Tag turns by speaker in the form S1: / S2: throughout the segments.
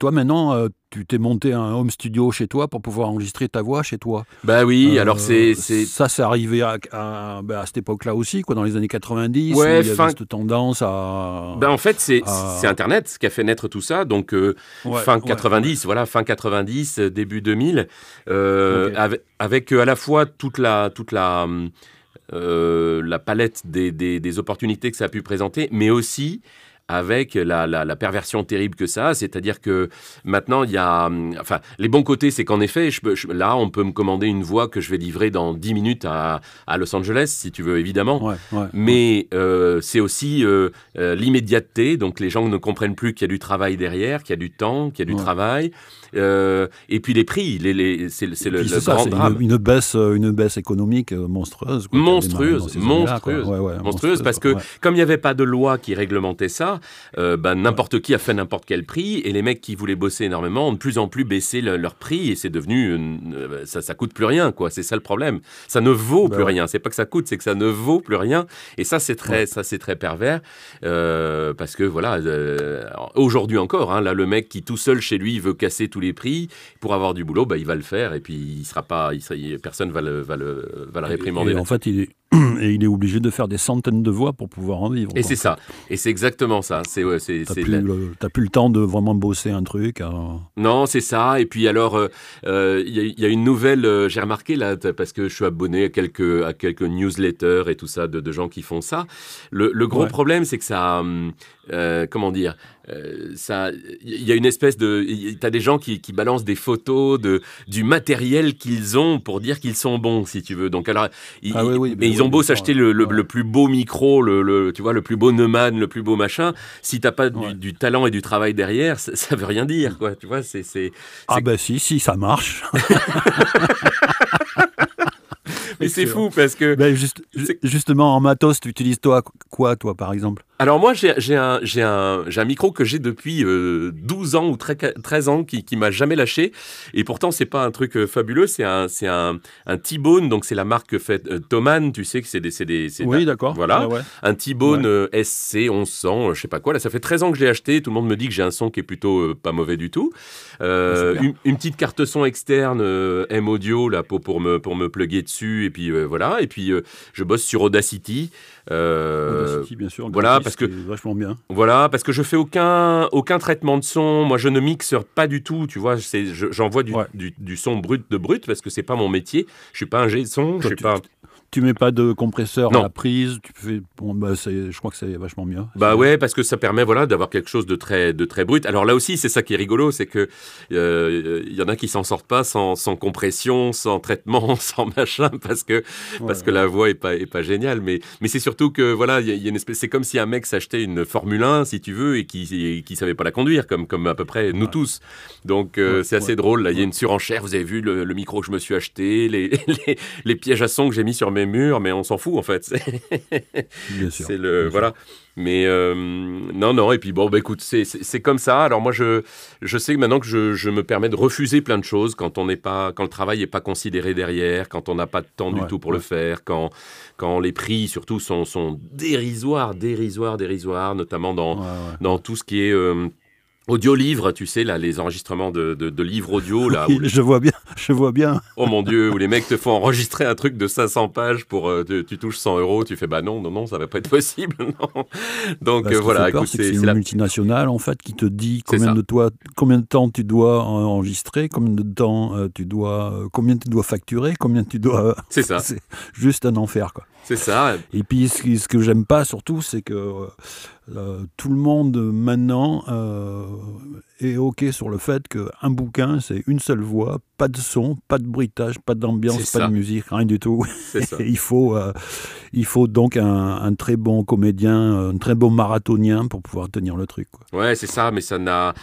S1: toi maintenant, euh, tu t'es monté un home studio chez toi pour pouvoir enregistrer ta voix chez toi.
S2: Bah oui, alors c'est.
S1: Ça, c'est arrivé à, à, bah, à cette époque-là aussi, quoi, dans les années 90.
S2: Ouais,
S1: où il y avait
S2: fin-
S1: cette tendance à.
S2: Ben en fait, c'est c'est Internet qui a fait naître tout ça. Donc, euh,
S1: Ouais,
S2: fin
S1: ouais,
S2: 90, voilà, fin 90, euh, début 2000, euh,
S1: Ok.
S2: avec, avec, euh, à la fois toute la, toute la, euh, la palette des, des- des opportunités que ça a pu présenter, mais aussi avec la, la- la perversion terrible que ça a, c'est-à-dire que maintenant il y a, hum, enfin, les bons côtés, c'est qu'en effet, je peux- je- là, on peut me commander une voix que je vais livrer dans 10 minutes à, à Los Angeles, si tu veux, évidemment.
S1: Ouais, ouais.
S2: Mais euh, c'est aussi euh, euh, l'immédiateté, donc les gens ne comprennent plus qu'il y a du travail derrière, qu'il y a du temps, qu'il y a du
S1: Ouais.
S2: travail. Et puis les prix, les, les- c'est c'est le, le
S1: ça,
S2: grand
S1: c'est
S2: drame.
S1: une, une baisse, une baisse économique monstrueuse. quoi,
S2: Monstrueuse, monstrueuse, monstrueuse, parce que comme il n'y avait pas de loi qui réglementait ça, euh, ben, n'importe qui a fait n'importe quel prix, et les mecs qui voulaient bosser énormément ont de plus en plus baissé le- leur prix, et c'est devenu, euh, ça, ça coûte plus rien, quoi. C'est ça le problème. Ça ne vaut
S1: Bah
S2: plus
S1: ouais.
S2: rien. C'est pas que ça coûte, c'est que ça ne vaut plus rien, et ça c'est très, ça c'est très pervers, euh, parce que voilà, euh, aujourd'hui encore, hein, là le mec qui tout seul chez lui veut casser tous les prix pour avoir du boulot, bah, il va le faire, et puis il sera pas, il sera- il- personne va le, va le, va le réprimander.
S1: Et en fait, il est, et il est obligé de faire des centaines de voix pour pouvoir en vivre.
S2: Et c'est ça. Et c'est exactement ça. C'est ouais, c'est
S1: T'as plus,
S2: la-
S1: le- t'as plus le temps de vraiment bosser un truc. euh.
S2: non, c'est ça. Et puis alors, euh, euh, il y, a- il y a une nouvelle. euh, J'ai remarqué là parce que je suis abonné à quelques à quelques newsletters et tout ça de, de gens qui font ça. Le, le gros
S1: Ouais.
S2: problème, c'est que ça. euh, comment dire euh, ça, il y a une espèce de, t'as des gens qui, qui balancent des photos de du matériel qu'ils ont pour dire qu'ils sont bons, si tu veux. Donc alors, ils,
S1: Ah oui, oui,
S2: mais
S1: mais
S2: ils ont
S1: oui,
S2: beau s'acheter le, le- plus beau micro, le, le- tu vois, le plus beau Neumann, le plus beau machin. Si t'as pas du,
S1: Ouais.
S2: du talent et du travail derrière, ça, ça veut rien dire, quoi. Tu vois, c'est, c'est,
S1: Ah ben si, si, ça marche.
S2: mais c'est fou parce que.
S1: Ben, juste-
S2: C'est-
S1: justement, en matos, tu utilises toi quoi, toi, par exemple?
S2: Alors moi, j'ai, un, un, un micro que j'ai depuis euh, 12 ans ou tre- 13 ans qui, qui m'a jamais lâché. Et pourtant, c'est pas un truc euh, fabuleux. C'est un, un, un T-Bone. Donc c'est la marque faite euh, Thomann. Tu sais que c'est des, des,
S1: Oui, d'accord.
S2: Voilà.
S1: Ouais.
S2: un T-Bone
S1: Ouais.
S2: euh, SC 1100, euh, je sais pas quoi. Là, ça fait 13 ans que je l'ai acheté. Tout le monde me dit que j'ai un son qui est plutôt euh, pas mauvais du tout. Euh, une, une petite carte son externe euh, M Audio là pour, pour me pour me plugger dessus. Et puis euh, voilà. Et puis euh, je bosse sur Audacity. Euh,
S1: Audacity, bien sûr.
S2: voilà, parce que-
S1: vachement bien.
S2: voilà, parce que je fais aucun, aucun traitement de son. Moi, je ne mixe pas du tout. Tu vois, j'envoie du,
S1: Ouais.
S2: du, du son brut de brut parce que c'est pas mon métier. Je suis pas un G de son. Je
S1: Toi,
S2: suis
S1: tu-
S2: pas.
S1: Tu mets pas de compresseur
S2: Non.
S1: à la prise. Tu fais. Bon, bah, je crois que c'est vachement mieux.
S2: Bah ouais, parce que ça permet voilà d'avoir quelque chose de très de très brut. Alors là aussi, c'est ça qui est rigolo, c'est que euh, il y en a qui s'en sortent pas sans, sans compression, sans traitement, sans machin, parce que parce que la voix est pas est pas géniale. Mais mais c'est surtout que voilà, il y, a- y a une espèce, c'est comme si un mec s'achetait une Formule 1, si tu veux, et qui qui savait pas la conduire, comme comme à peu près nous
S1: Ouais.
S2: tous. Donc euh,
S1: Ouais,
S2: c'est assez drôle. Là, il y a une surenchère. Vous avez vu le, le micro que je me suis acheté, les, les les pièges à son que j'ai mis sur mes murs, mais on s'en fout en fait. C'est-
S1: Bien sûr.
S2: c'est le
S1: Bien sûr.
S2: voilà. Mais euh, non, non. Et puis bon, bah écoute, c'est- comme ça. Alors moi, je je sais maintenant que je, je me permets de refuser plein de choses quand on n'est pas, quand le travail n'est pas considéré derrière, quand on n'a pas de temps du tout pour le faire, quand quand les prix surtout sont sont dérisoires, dérisoires, dérisoires, notamment dans
S1: ouais.
S2: dans tout ce qui est euh, audio-livre, tu sais, là, les enregistrements de, de, de livres audio, là, les-
S1: Je vois bien. Je vois bien.
S2: oh mon Dieu, où les mecs te font enregistrer un truc de 500 pages pour, euh, tu touches 100 euros, tu fais, bah non, non, non, ça va pas être possible, non. Donc
S1: Bah,
S2: euh,
S1: ce qui
S2: voilà,
S1: c'est une
S2: la...
S1: multinationale en fait qui te dit combien de toi, combien de temps tu dois en- enregistrer, combien de temps euh, tu dois, euh, combien tu dois facturer, combien tu dois.
S2: C'est ça,
S1: c'est juste un enfer quoi.
S2: C'est ça.
S1: Et puis ce, que j'aime pas surtout, c'est que euh, euh, tout le monde maintenant euh, est ok sur le fait qu'un bouquin c'est une seule voix, pas de son, pas de bruitage, pas d'ambiance, pas de musique, rien du tout.
S2: Ça.
S1: Et il faut, euh, il faut donc un, un très bon comédien, un très bon marathonien pour pouvoir tenir le truc. Quoi.
S2: Ouais, c'est ça, mais ça n'a,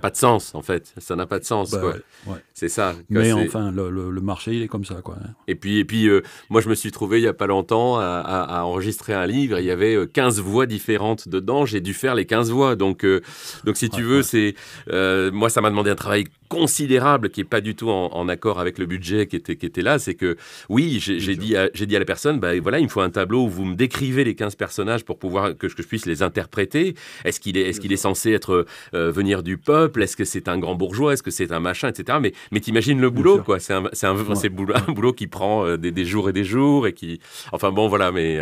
S2: pas de sens, en fait. Ça n'a pas de sens,
S1: Bah, ouais.
S2: C'est ça.
S1: Mais enfin, le, le- le marché, il est comme ça. Quoi. hein.
S2: Et puis, et puis euh, moi, je me suis trouvé il y a pas longtemps à, à- à enregistrer un livre. Il y avait euh, 15 voix différentes dedans. J'ai dû faire les 15 voix. Donc, euh, donc si tu
S1: Ouais,
S2: veux,
S1: ouais.
S2: c'est euh, moi, ça m'a demandé un travail considérable qui est pas du tout en, accord avec le budget qui était, qui était là. C'est que, oui, j'ai dit, à, dit à la personne, bah, voilà, il me faut un tableau où vous me décrivez les 15 personnages pour pouvoir que, je puisse les interpréter. Est-ce qu'il est, est, qu'il est censé être euh, venir du peuple? Est-ce que c'est un grand bourgeois? Est-ce que c'est un machin, etc. Mais, mais t'imagines le boulot, quoi. C'est un, un, un, boulot, qui prend euh, des, des, jours et des jours et qui, enfin bon, voilà, mais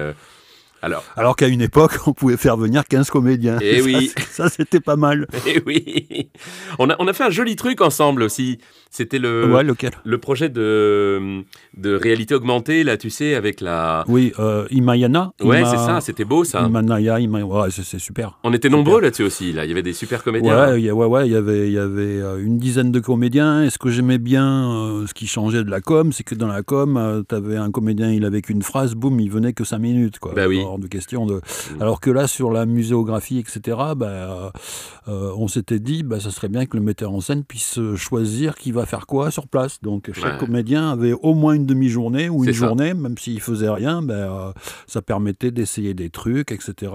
S1: alors, qu'à une époque, on pouvait faire venir 15 comédiens.
S2: Et eh oui.
S1: Ça, c'était pas mal.
S2: Et eh oui. On a, on a fait un joli truc ensemble aussi. C'était le, le projet de, de réalité augmentée, là, tu sais, avec la.
S1: Oui, euh, Imayana.
S2: Ouais, c'est ça, c'était beau ça.
S1: Imanaya, ouais, c'est super.
S2: On était nombreux là-dessus aussi, là. Il y avait des super comédiens.
S1: Ouais, ouais, ouais, il y avait, il y avait euh, une dizaine de comédiens. Et ce que j'aimais bien, euh, ce qui changeait de la com, c'est que dans la com, tu avais un comédien, il avait qu'une phrase, boum, il venait que 5 minutes, quoi.
S2: Bah oui
S1: de question. De... Mm. Alors que là, sur la muséographie, etc., bah, euh, euh, on s'était dit, bah, ça serait bien que le metteur en scène puisse choisir qui va faire quoi sur place. Donc chaque comédien avait au moins une demi-journée ou une journée, même s'il faisait rien, bah, euh, ça permettait d'essayer des trucs, etc.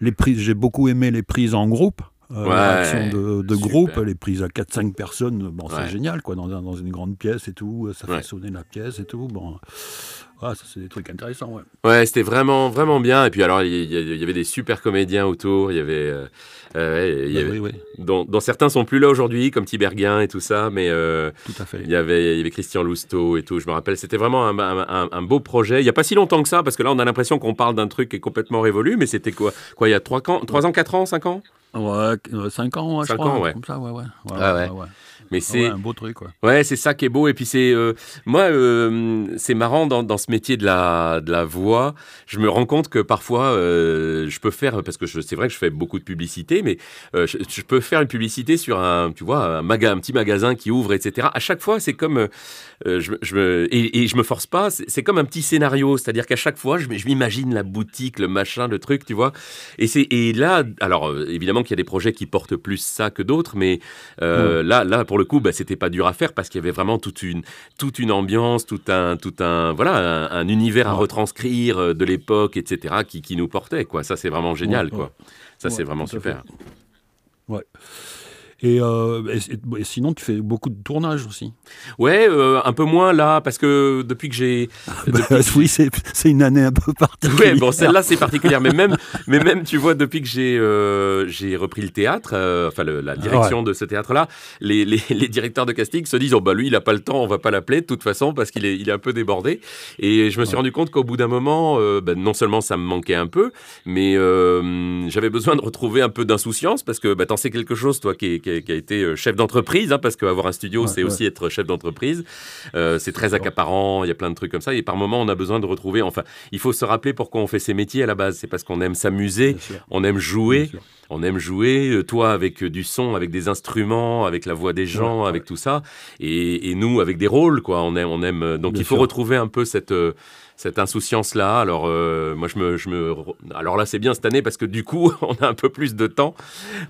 S1: Les prises, j'ai beaucoup aimé les prises en groupe. Euh, de, groupe, les prises à 4-5 personnes, bon, c'est génial, quoi, dans, dans, une grande pièce et tout, ça fait sonner la pièce et tout. Bon, ah, ça, c'est des trucs intéressants, ouais.
S2: Ouais, c'était vraiment, vraiment bien. Et puis, alors, il y, avait des super comédiens autour. Il y avait. Euh, euh, y bah avait dont, certains sont plus là aujourd'hui, comme Tiberguin et tout ça, mais
S1: euh, tout à fait.
S2: Il y avait, y avait Christian Lousteau et tout. Je me rappelle, c'était vraiment un, beau projet. Il n'y a pas si longtemps que ça, parce que là, on a l'impression qu'on parle d'un truc qui est complètement révolu, mais c'était quoi Quoi, il y a 3 ans, 3 ans, 4 ans, 5 ans?
S1: Ouais, 5 ans, ouais, 5 ans, ouais. Comme ça, ouais, ouais.
S2: Ah ouais. Mais ah c'est
S1: un beau truc, quoi.
S2: Ouais, c'est ça qui est beau. Et puis c'est euh, moi, euh, c'est marrant dans, dans, ce métier de la de la voix. Je me rends compte que parfois, euh, je peux faire parce que c'est vrai que je fais beaucoup de publicité, mais je, peux faire une publicité sur un, tu vois, un, maga, un petit magasin qui ouvre, etc. À chaque fois, c'est comme je, je me, et, et, je me force pas. C'est comme un petit scénario, c'est-à-dire qu'à chaque fois, je, je m'imagine la boutique, le machin, le truc, tu vois. Et c'est et là, alors évidemment qu'il y a des projets qui portent plus ça que d'autres, mais mmh. là, là pour le le coup, bah, c'était pas dur à faire parce qu'il y avait vraiment toute une, toute une ambiance, tout un, tout un, voilà, un, univers à retranscrire euh, de l'époque, etc., qui, qui, nous portait. Quoi. Ça, c'est vraiment génial. quoi. Ça, c'est vraiment super.
S1: Ouais. Euh, et, sinon, tu fais beaucoup de tournages aussi.
S2: Ouais, euh, un peu moins là, parce que depuis que j'ai.
S1: Ah, bah, oui, c'est une année un peu particulière.
S2: Ouais, bon, celle-là, c'est particulière. mais, même, mais même, tu vois, depuis que j'ai euh, j'ai repris le théâtre, enfin la direction de ce théâtre-là, les, les, les, directeurs de casting se disent oh, bah lui, il n'a pas le temps, on va pas l'appeler de toute façon, parce qu'il est, il est un peu débordé. Et je me suis rendu compte qu'au bout d'un moment, bah, non seulement ça me manquait un peu, mais j'avais besoin de retrouver un peu d'insouciance, parce que bah, t'en sais quelque chose, toi, qui est qui, a été euh, chef d'entreprise, hein, parce qu'avoir un studio, c'est aussi être chef d'entreprise. Euh, c'est très accaparant, il y a plein de trucs comme ça. Et par moment, on a besoin de retrouver. Enfin, il faut se rappeler pourquoi on fait ces métiers à la base. C'est parce qu'on aime s'amuser, on aime jouer. On aime jouer, euh, toi avec du son, avec des instruments, avec la voix des gens, avec tout ça, et, nous avec des rôles, quoi. On aime, on aime. Donc il faut retrouver un peu cette cette insouciance-là. Alors, euh, moi, je me, je me, alors là, c'est bien cette année parce que du coup, on a un peu plus de temps.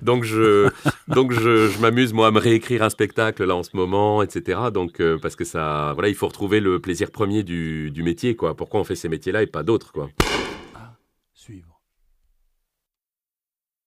S2: Donc, je, donc je, je m'amuse, moi, à me réécrire un spectacle là en ce moment, etc. Donc, euh, parce que ça, voilà, il faut retrouver le plaisir premier du, du métier, quoi. Pourquoi on fait ces métiers-là et pas d'autres, quoi.